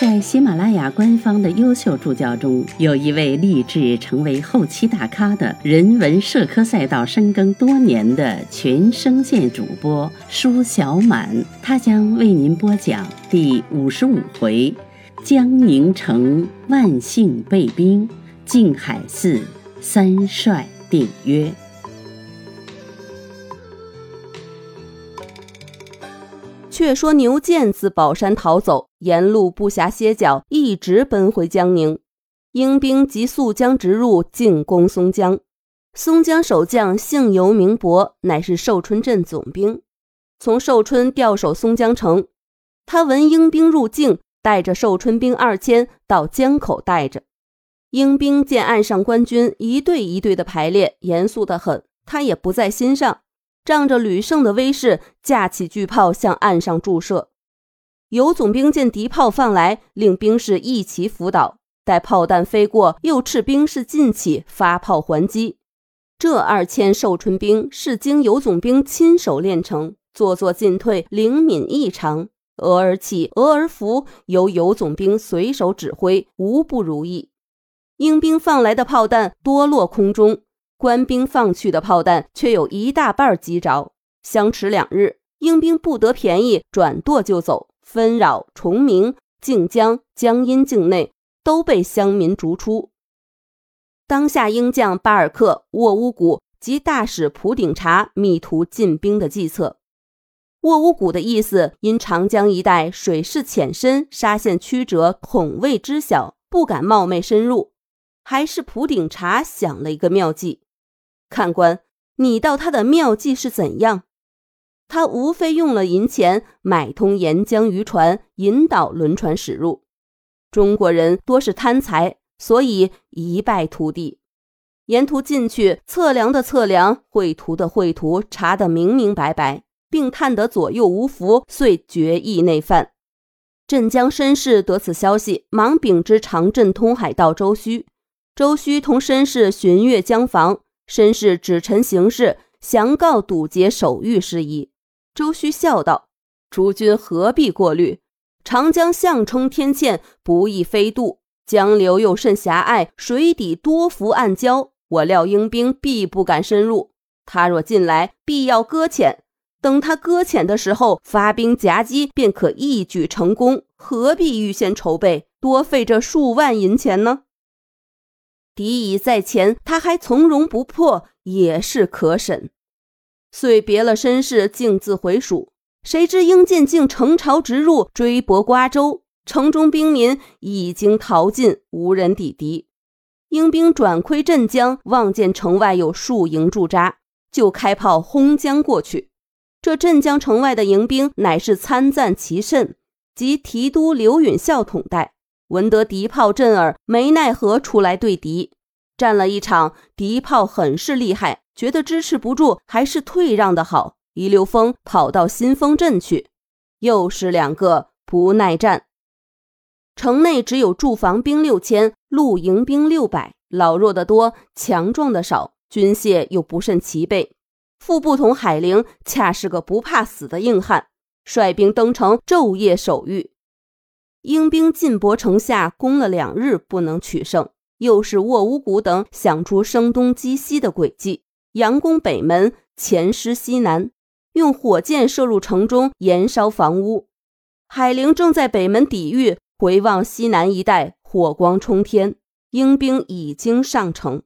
在喜马拉雅官方的优秀助教中，有一位立志成为后期大咖的人文社科赛道深耕多年的全声线主播舒小满，他将为您播讲第五十五回：江宁城万姓被兵，静海寺三帅定约。却说牛建自宝山逃走，沿路不暇歇脚，一直奔回江宁。英兵即速将直入，进攻松江。松江守将姓尤名伯，乃是寿春镇总兵，从寿春调守松江城。他闻英兵入境，带着寿春兵二千到江口待着。英兵见岸上官军一队一队的排列，严肃得很，他也不在心上。仗着吕胜的威势，架起巨炮向岸上注射。游总兵见敌炮放来，令兵士一齐伏倒，待炮弹飞过，又斥兵士进起发炮还击。这二千寿春兵是经游总兵亲手练成，做作进退灵敏异常，俄而起，俄而伏，由游总兵随手指挥，无不如意。英兵放来的炮弹多落空中。官兵放去的炮弹却有一大半击着，相持两日，英兵不得便宜，转舵就走，纷扰崇明、靖江、江阴境内都被乡民逐出。当下英将巴尔克、沃乌古及大使普顶察密图进兵的计策。沃乌古的意思，因长江一带水势浅深，沙线曲折，恐未知晓，不敢冒昧深入。还是普顶茶想了一个妙计。看官，你道他的妙计是怎样？他无非用了银钱买通沿江渔船，引导轮船驶入。中国人多是贪财，所以一败涂地。沿途进去测量的测量，绘图的绘图，查得明明白白，并探得左右无符，遂决意内犯。镇江绅士得此消息，忙禀知长镇通海道周须。周须同绅士巡阅江防。绅士指陈行事，详告堵截守御事宜。周须笑道：“诸君何必过虑？长江向冲天堑，不易飞渡；江流又甚狭隘，水底多伏暗礁。我料英兵必不敢深入。他若进来，必要搁浅。等他搁浅的时候，发兵夹击，便可一举成功。何必预先筹备，多费这数万银钱呢？”敌已在前，他还从容不迫，也是可审。遂别了身世，径自回蜀。谁知英舰竟乘潮直入，追泊瓜州。城中兵民已经逃尽，无人抵敌。英兵转窥镇江，望见城外有数营驻扎，就开炮轰将过去。这镇江城外的迎兵，乃是参赞齐慎及提督刘允孝统带。闻得敌炮震耳，没奈何出来对敌，战了一场，敌炮很是厉害，觉得支持不住，还是退让的好，一溜风跑到新丰镇去。又是两个不耐战，城内只有驻防兵六千，露营兵六百，老弱的多，强壮的少，军械又不甚齐备。副部统海灵恰是个不怕死的硬汉，率兵登城，昼夜守御。英兵进博城下，攻了两日不能取胜，又是沃乌古等想出声东击西的诡计，佯攻北门，前师西南，用火箭射入城中，燃烧房屋。海灵正在北门抵御，回望西南一带，火光冲天，英兵已经上城，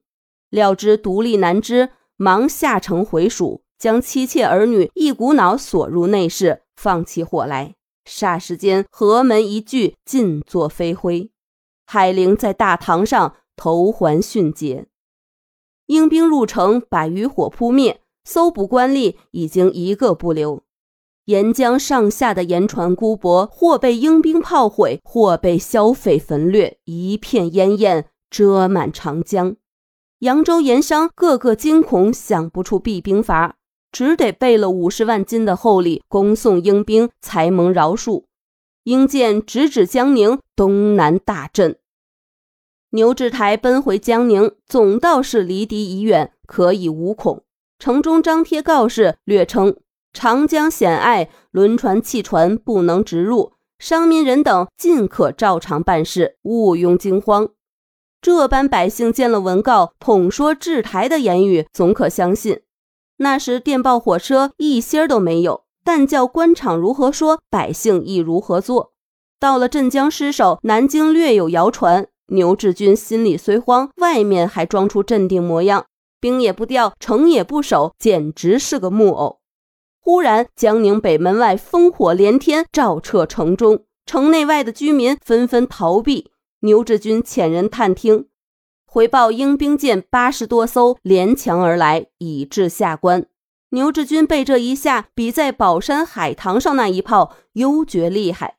料知独立难支，忙下城回蜀，将妻妾儿女一股脑锁入内室，放起火来。霎时间，河门一聚，尽作飞灰。海陵在大堂上头环迅捷。英兵入城，把余火扑灭，搜捕官吏已经一个不留。沿江上下的盐船孤泊，或被英兵炮毁，或被消匪焚掠，一片烟焰遮满长江。扬州盐商个个惊恐，想不出避兵法。只得备了五十万金的厚礼，恭送英兵，才蒙饶恕。英舰直指江宁，东南大震。牛志台奔回江宁，总道是离敌已远，可以无恐。城中张贴告示，略称长江险隘，轮船汽船不能直入，商民人等尽可照常办事，勿用惊慌。这般百姓见了文告，统说志台的言语，总可相信。那时电报火车一星儿都没有，但叫官场如何说，百姓亦如何做。到了镇江失守，南京略有谣传。牛志军心里虽慌，外面还装出镇定模样，兵也不调，城也不守，简直是个木偶。忽然，江宁北门外烽火连天，照彻城中，城内外的居民纷纷逃避。牛志军遣人探听，回报英兵舰八十多艘连墙而来，已至下关。牛志军被这一下，比在宝山海棠上那一炮优觉厉害。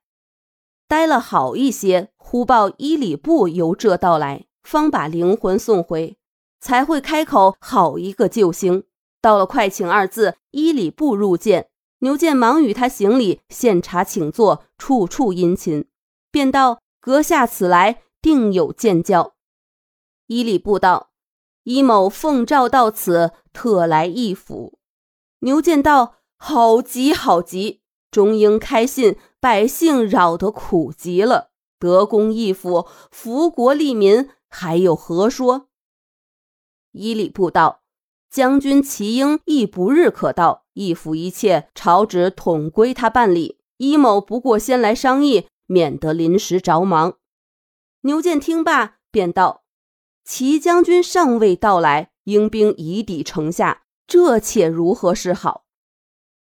待了好一些，忽报伊里布由这到来，方把灵魂送回，才会开口。好一个救星！到了快请二字，伊里布入见，牛健忙与他行礼，献茶请坐，处处殷勤，便道。阁下此来，定有见教。伊里布道：“伊某奉诏到此，特来议府。”牛见道：“好急好急！中英开信，百姓扰得苦极了。得功义府，福国利民，还有何说？”伊里布道：“将军齐英亦不日可到，义府一切，朝旨统归他办理。伊某不过先来商议。”免得临时着忙。牛健听罢，便道：“齐将军尚未到来，英兵已抵城下，这且如何是好？”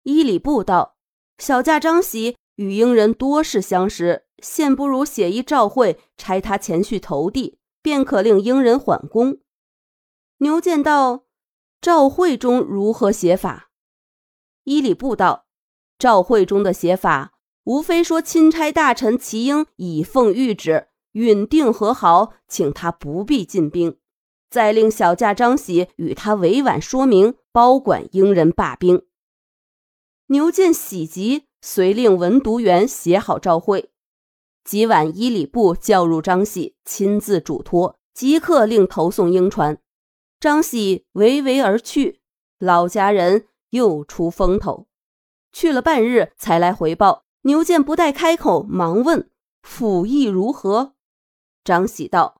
伊里布道：“小驾张喜与英人多是相识，现不如写一诏会，差他前去投递，便可令英人缓攻。”牛健道：“诏会中如何写法？”伊里布道：“诏会中的写法。”无非说钦差大臣齐英已奉谕旨，允定和好，请他不必进兵，再令小驾张喜与他委婉说明，包管英人罢兵。牛建喜极，遂令文读员写好诏会。即晚，伊里布叫入张喜，亲自嘱托，即刻令投送英船。张喜唯唯而去，老家人又出风头，去了半日，才来回报。牛健不待开口，忙问：“府意如何？”张喜道：“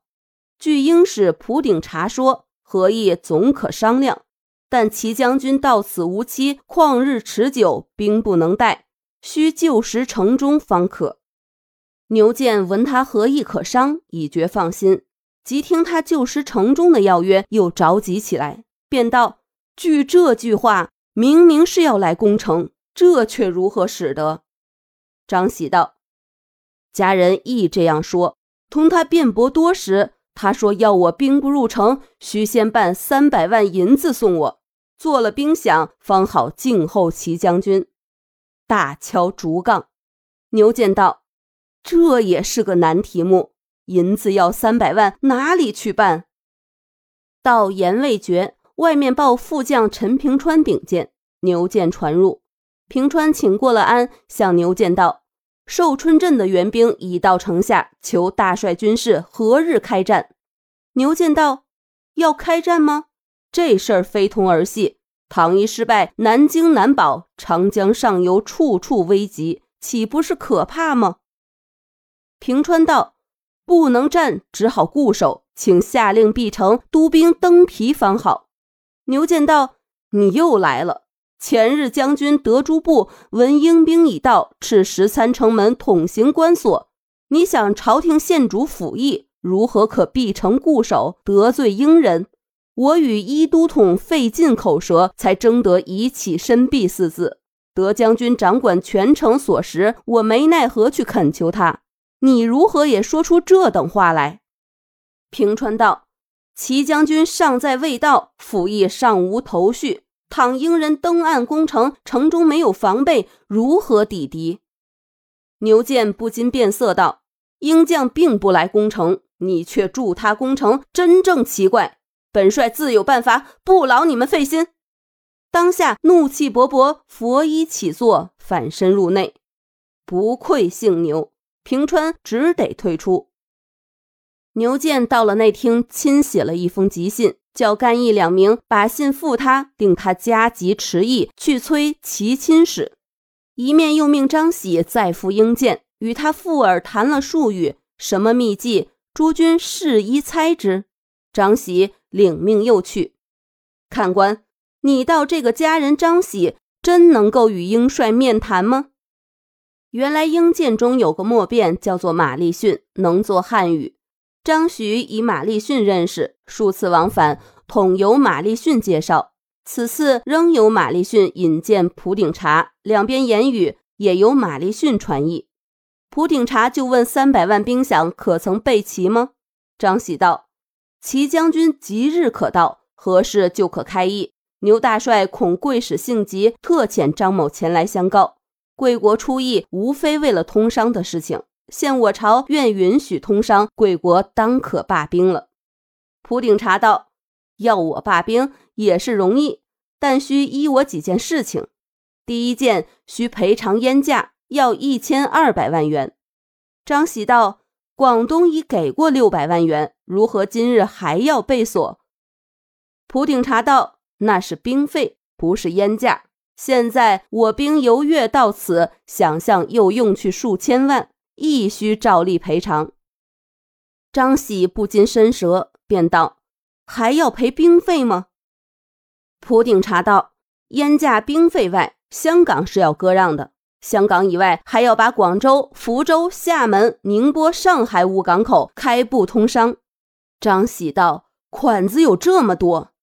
据英使蒲鼎察说，何意总可商量。但齐将军到此无期，旷日持久，兵不能待，需就时城中方可。”牛健闻他何意可商，已觉放心。即听他就时城中的要约，又着急起来，便道：“据这句话，明明是要来攻城，这却如何使得？”张喜道：“家人亦这样说。同他辩驳多时，他说要我兵不入城，须先办三百万银子送我，做了兵饷，方好静候齐将军。”大敲竹杠。牛健道：“这也是个难题目。银子要三百万，哪里去办？”到言未绝，外面报副将陈平川禀见。牛健传入。平川请过了安，向牛健道：“寿春镇的援兵已到城下，求大帅军士何日开战？”牛建道：“要开战吗？这事儿非同儿戏。唐一失败，南京难保，长江上游处处危急，岂不是可怕吗？”平川道：“不能战，只好固守，请下令必城，督兵登皮方好。”牛建道：“你又来了。”前日将军德诸部闻英兵已到，斥十三城门统行关锁。你想朝廷县主府邑，如何可闭城固守，得罪英人？我与一都统费尽口舌，才争得以启身避四字。德将军掌管全城所食，我没奈何去恳求他。你如何也说出这等话来？平川道：齐将军尚在未到，府邑尚无头绪。倘英人登岸攻城，城中没有防备，如何抵敌？牛健不禁变色道：“英将并不来攻城，你却助他攻城，真正奇怪。本帅自有办法，不劳你们费心。”当下怒气勃勃，佛衣起坐，反身入内。不愧姓牛，平川只得退出。牛健到了内厅，亲写了一封急信，叫干邑两名把信付他，令他加急迟议去催齐亲使。一面又命张喜再赴英见，与他附耳谈了数语，什么秘计，诸君试一猜之。张喜领命又去。看官，你道这个家人张喜真能够与英帅面谈吗？原来英舰中有个默变，叫做马立逊，能作汉语。张徐以马立逊认识，数次往返，统由马立逊介绍。此次仍由马立逊引荐普鼎茶，两边言语也由马立逊传译。普鼎茶就问：三百万兵饷可曾备齐吗？张喜道：齐将军即日可到，何事就可开议。牛大帅恐贵使性急，特遣张某前来相告。贵国出议，无非为了通商的事情。现我朝愿允许通商，贵国当可罢兵了。普鼎察道：“要我罢兵也是容易，但需依我几件事情。第一件，需赔偿烟价，要一千二百万元。”张喜道：“广东已给过六百万元，如何今日还要被索？”普鼎察道：“那是兵费，不是烟价。现在我兵由粤到此，想象又用去数千万。”亦需照例赔偿。张喜不禁伸舌，便道：“还要赔兵费吗？”普鼎察道：“烟价兵费外，香港是要割让的。香港以外，还要把广州、福州、厦门、宁波、上海五港口开埠通商。”张喜道：“款子有这么多？”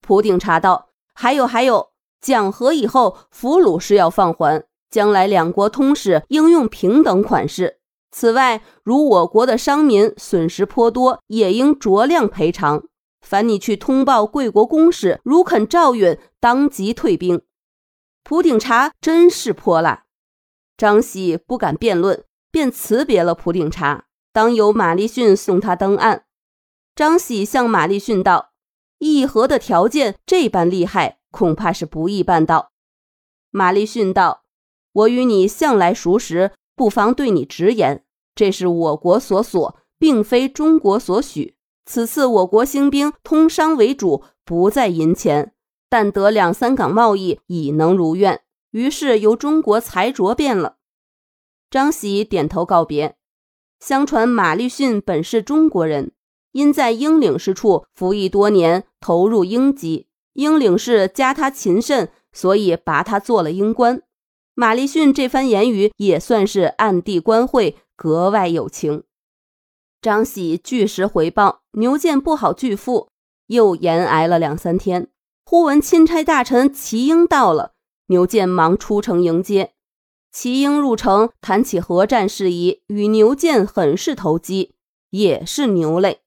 普鼎察道：“还有还有，讲和以后，俘虏是要放还。”将来两国通使应用平等款式。此外，如我国的商民损失颇多，也应酌量赔偿。凡你去通报贵国公使，如肯照允，当即退兵。普鼎察真是泼辣。张喜不敢辩论，便辞别了普鼎察，当由马立逊送他登岸。张喜向马立逊道：“议和的条件这般厉害，恐怕是不易办到。”马立逊道。我与你向来熟识，不妨对你直言，这是我国所锁，并非中国所许。此次我国兴兵通商为主，不在银钱，但得两三港贸易已能如愿，于是由中国裁着便了。张喜点头告别。相传马立逊本是中国人，因在英领事处服役多年，投入英籍，英领事加他勤慎，所以拔他做了英官。马立逊这番言语也算是暗地关会，格外有情。张喜据实回报，牛剑不好拒付，又延挨了两三天。忽闻钦差大臣齐英到了，牛剑忙出城迎接。齐英入城，谈起合战事宜，与牛剑很是投机，也是牛类。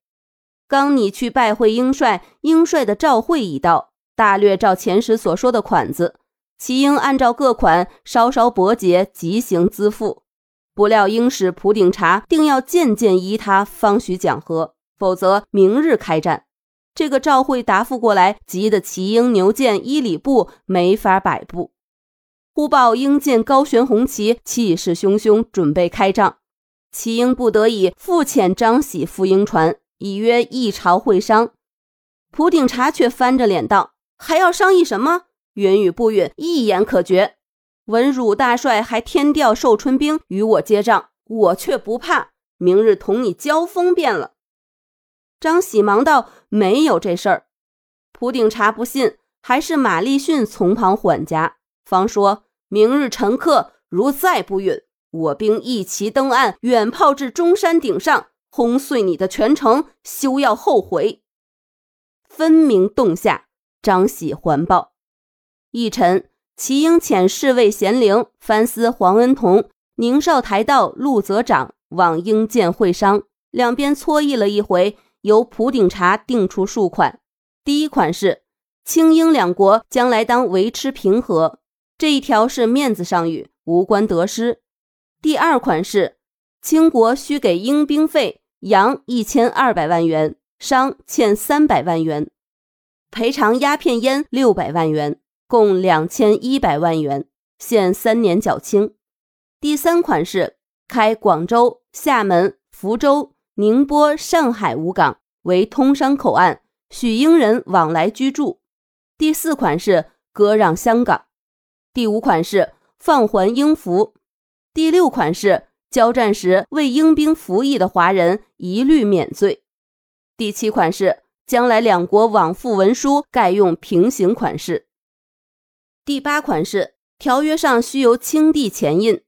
刚你去拜会英帅，英帅的召会已到，大略照前时所说的款子。齐英按照各款稍稍拨结，即行资付。不料英使普鼎察定要件件依他，方许讲和，否则明日开战。这个召会答复过来，急得齐英牛剑一里步没法摆布。忽报英见高悬红旗，气势汹汹，准备开仗。齐英不得已复遣张喜赴英船，以约一朝会商。普鼎察却翻着脸道：“还要商议什么？”允与不允，一言可决。文汝大帅还添调寿春兵与我接仗，我却不怕。明日同你交锋便了。张喜忙道：“没有这事儿。”普鼎察不信，还是马立逊从旁缓颊，方说明日陈客，如再不允，我兵一齐登岸，远炮至中山顶上，轰碎你的全城，休要后悔。分明动下，张喜环报。一晨，齐英遣侍卫贤陵、藩司黄恩同、宁绍台道陆泽长往英见会商，两边磋议了一回，由普鼎茶定出数款。第一款是清英两国将来当维持平和，这一条是面子上语，无关得失。第二款是清国需给英兵费，洋一千二百万元，商欠三百万元，赔偿鸦片烟六百万元。共两千一百万元，限三年缴清。第三款是开广州、厦门、福州、宁波、上海五港为通商口岸，许英人往来居住。第四款是割让香港。第五款是放还英俘。第六款是交战时为英兵服役的华人一律免罪。第七款是将来两国往复文书盖用平行款式。第八款是条约上须由清帝签印。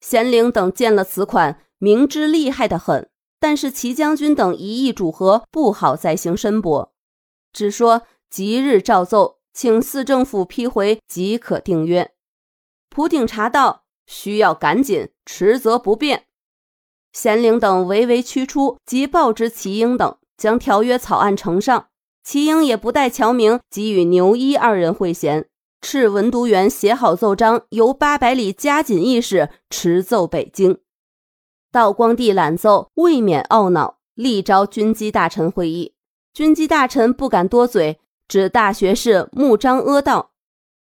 咸灵等见了此款，明知厉害的很，但是齐将军等一意主和，不好再行申驳，只说即日照奏，请四政府批回即可订约。普鼎查道需要赶紧，迟则不便。咸灵等唯唯屈出，即报之齐英等，将条约草案呈上。齐英也不待乔明，即与牛一二人会贤。敕文读员写好奏章，由八百里加紧义士持奏北京。道光帝览奏，未免懊恼，力召军机大臣会议。军机大臣不敢多嘴，指大学士穆彰阿道：“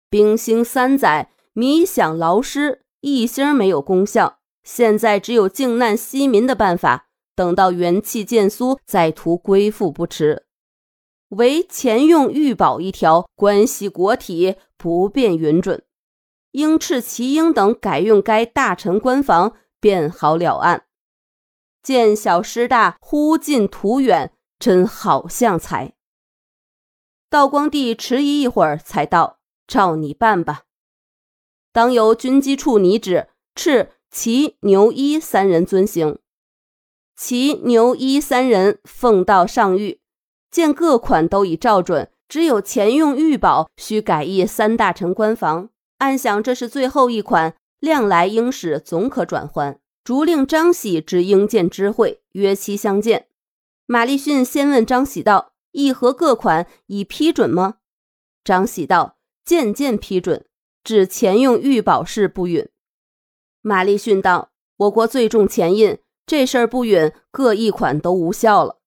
兵兴三载，米饷劳师，一星没有功效。现在只有靖难息民的办法，等到元气渐苏，再图归附不迟。”唯钱用玉宝一条，关系国体，不便允准。应敕齐英等改用该大臣官房，便好了案。见小失大，忽近图远，真好相才。道光帝迟疑一会儿，才道：“照你办吧。当由军机处拟旨，敕齐、牛一三人遵行。齐、牛一三人奉到上谕。”见各款都已照准，只有钱用玉宝需改译三大臣官房。暗想这是最后一款，量来应使总可转还。逐令张喜之应见知会，约期相见。马立逊先问张喜道：“议和各款已批准吗？”张喜道：“渐渐批准，只钱用玉宝事不允。”马立逊道：“我国最重钱印，这事儿不允，各一款都无效了。”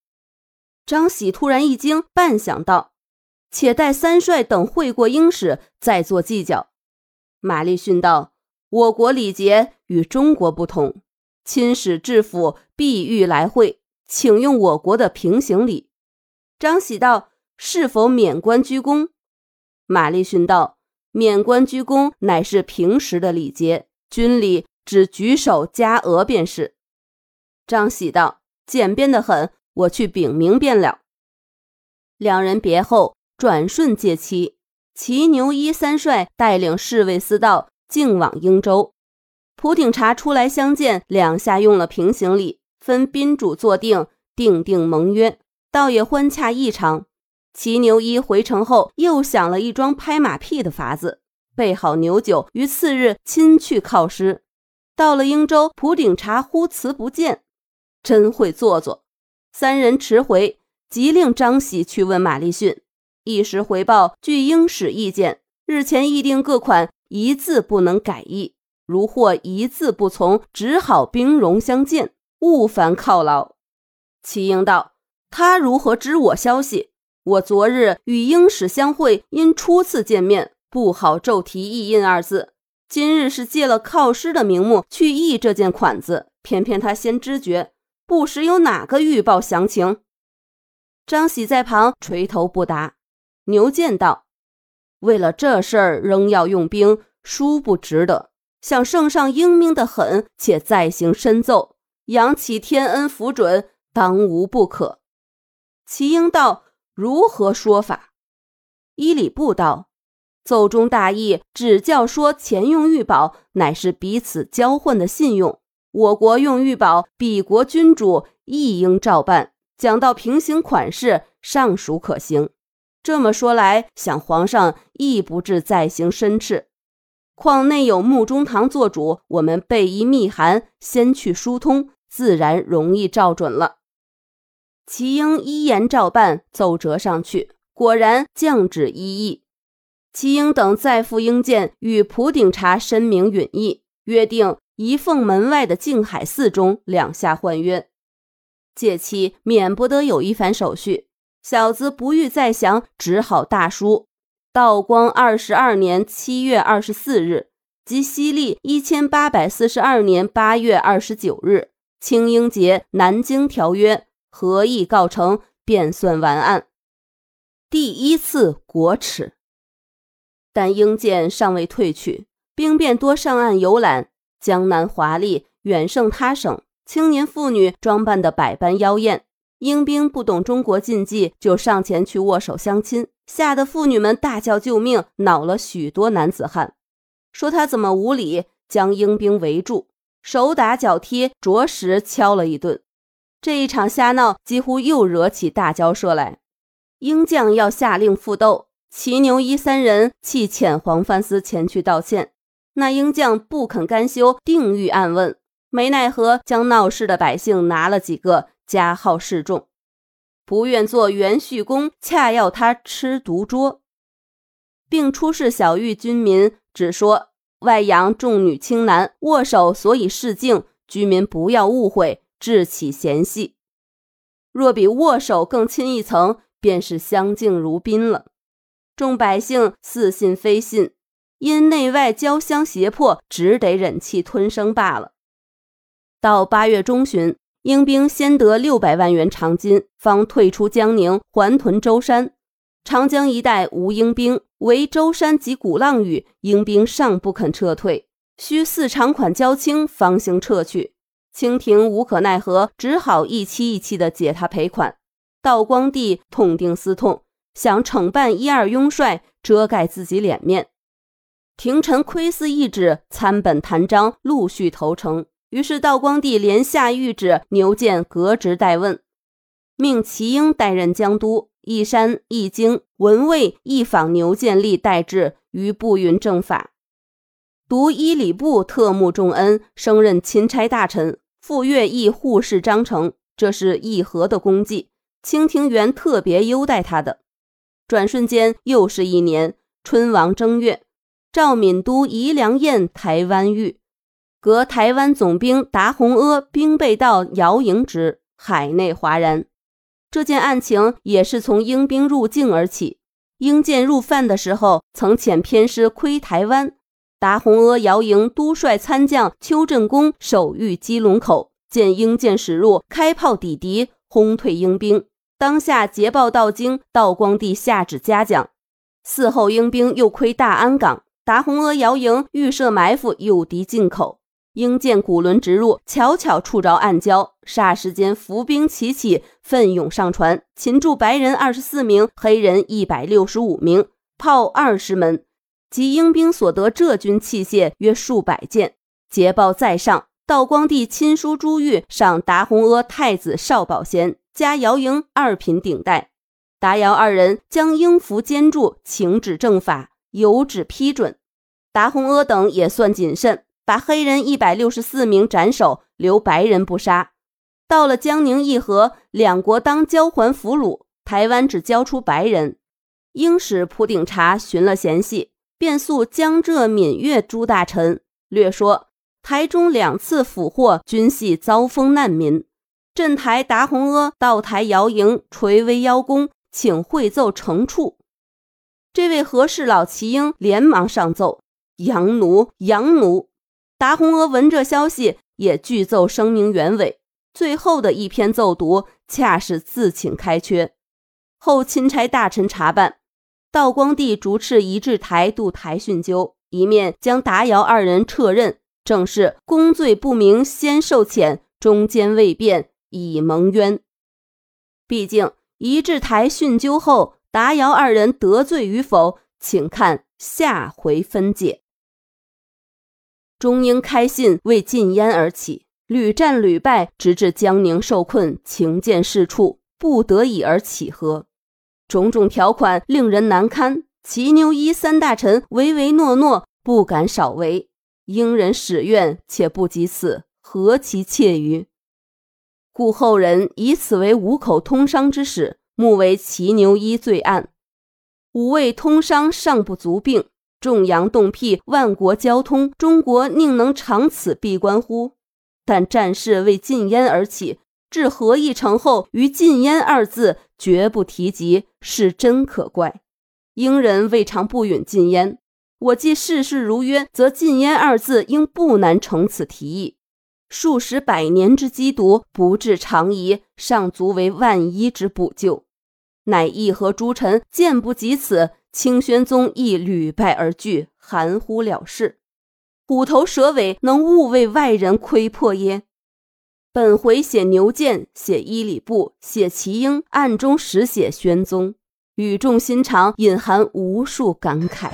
张喜突然一惊，半晌道：“且待三帅等会过英使，再做计较。”马立逊道：“我国礼节与中国不同，亲使至府必欲来会，请用我国的平行礼。”张喜道：“是否免官鞠躬？”马立逊道：“免官鞠躬乃是平时的礼节，军礼只举手加额便是。”张喜道：“简便的很。”我去禀明便了。两人别后，转瞬借期。齐牛一三帅带领侍卫司道径往英州。普鼎察出来相见，两下用了平行礼，分宾主坐定，定定盟约，倒也欢洽异常。齐牛一回城后，又想了一桩拍马屁的法子，备好牛酒，于次日亲去犒师。到了英州，普鼎察忽辞不见，真会做作。三人迟回，即令张喜去问马立逊，一时回报据英使意见，日前议定各款一字不能改译，如或一字不从，只好兵戎相见，勿烦犒劳。齐英道：“他如何知我消息？我昨日与英使相会，因初次见面，不好骤提意印二字。今日是借了犒师的名目去议这件款子，偏偏他先知觉。”不时有哪个预报详情？张喜在旁垂头不答。牛健道：“为了这事儿，仍要用兵，殊不值得。想圣上英明的很，且再行申奏，扬起天恩福准，当无不可。”齐英道：“如何说法？”伊里布道：“奏中大意，只教说钱用玉宝，乃是彼此交换的信用。”我国用玉宝，彼国君主亦应照办。讲到平行款式，尚属可行。这么说来，想皇上亦不至再行申斥。况内有穆中堂做主，我们备一密函，先去疏通，自然容易照准了。齐英依言照办，奏折上去，果然降旨一议。齐英等再赴英见，与普鼎察申明允意，约定。一凤门外的静海寺中，两下换约，借期免不得有一番手续。小子不欲再详，只好大书：道光二十二年七月二十四日，即西历一千八百四十二年八月二十九日，清英节南京条约合议告成，便算完案。第一次国耻。但英舰尚未退去，兵便多上岸游览。江南华丽，远胜他省。青年妇女装扮得百般妖艳。英兵不懂中国禁忌，就上前去握手相亲，吓得妇女们大叫救命，恼了许多男子汉，说他怎么无礼，将英兵围住，手打脚踢，着实敲了一顿。这一场瞎闹，几乎又惹起大交涉来。英将要下令复斗。齐牛一三人弃遣黄帆司前去道歉，那英将不肯甘休，定欲暗问，没奈何将闹事的百姓拿了几个，加号示众，不愿做元旭公，恰要他吃独桌，并出示小玉军民，只说外洋重女轻男，握手所以示敬，居民不要误会，致起嫌隙。若比握手更亲一层，便是相敬如宾了。众百姓似信非信，因内外交相胁迫，只得忍气吞声罢了。到八月中旬，英兵先得六百万元长金，方退出江宁，还屯舟山。长江一带无英兵，唯舟山及鼓浪屿，英兵尚不肯撤退，需四长款交清，方行撤去。清廷无可奈何，只好一期一期的解他赔款。道光帝痛定思痛。想惩办一二庸帅，遮盖自己脸面。廷臣窥伺懿旨，参本弹章，陆续投诚。于是道光帝连下谕旨，牛建革职代问，命齐英代任江都，义山、义经、文卫一访牛建立代制，于步云正法。独伊礼部特募重恩，升任钦差大臣，赴粤议护士章程，这是议和的功绩。清廷原特别优待他的。转瞬间又是一年，春王正月，赵敏都宜良宴台湾遇，革台湾总兵达洪阿兵备道姚营之，海内哗然。这件案情也是从英兵入境而起。英舰入犯的时候，曾遣偏师窥台湾，达洪阿、姚营督率参将邱振公守御基隆口，见英舰驶入，开炮抵敌，轰退英兵。当下捷报到京，道光帝下旨嘉奖。嗣后英兵又窥大安港，达洪阿姚营预设埋伏，诱敌进口。英舰古轮直入，巧巧触着暗礁，霎时间伏兵齐起，奋勇上船，擒住白人二十四名，黑人一百六十五名，炮二十门，及英兵所得浙军器械约数百件。捷报在上，道光帝亲书朱玉，赏达洪阿太子少保衔。加姚营二品顶戴，达姚二人将英符监住，请旨正法，有旨批准。达洪阿等也算谨慎，把黑人一百六十四名斩首，留白人不杀。到了江宁议和，两国当交还俘虏，台湾只交出白人。英使普鼎察寻了嫌隙，便诉江浙闽粤诸大臣，略说台中两次俘获均系遭封难民。镇台达洪阿到台姚营垂危邀功，请会奏惩处。这位和事老齐英连忙上奏：洋奴，洋奴！达洪阿闻这消息，也具奏声明原委。最后的一篇奏读，恰是自请开缺。后钦差大臣查办，道光帝逐斥移至台渡台训究，一面将达姚二人撤任，正是功罪不明先受遣，中间未变。已蒙冤。毕竟移至台训究后，达姚二人得罪与否，请看下回分解。中英开信为禁烟而起，屡战屡败，直至江宁受困，情见事处，不得已而起和。种种条款令人难堪，齐牛一三大臣唯唯诺诺，不敢少违。英人使愿，且不及此，何其切于？故后人以此为五口通商之始，目为骑牛一罪案。五味通商尚不足病，众洋动辟，万国交通，中国宁能长此闭关乎？但战事为禁烟而起，至和议成后，于禁烟二字绝不提及，是真可怪。英人未尝不允禁烟，我既事事如约，则禁烟二字应不难成此提议。数十百年之积毒，不治长宜，尚足为万一之补救。乃义和诸臣见不及此，清宣宗亦屡败而惧，含糊了事。虎头蛇尾，能勿为外人窥破耶？本回写牛建，写伊里布，写齐英，暗中实写宣宗，语重心长，隐含无数感慨。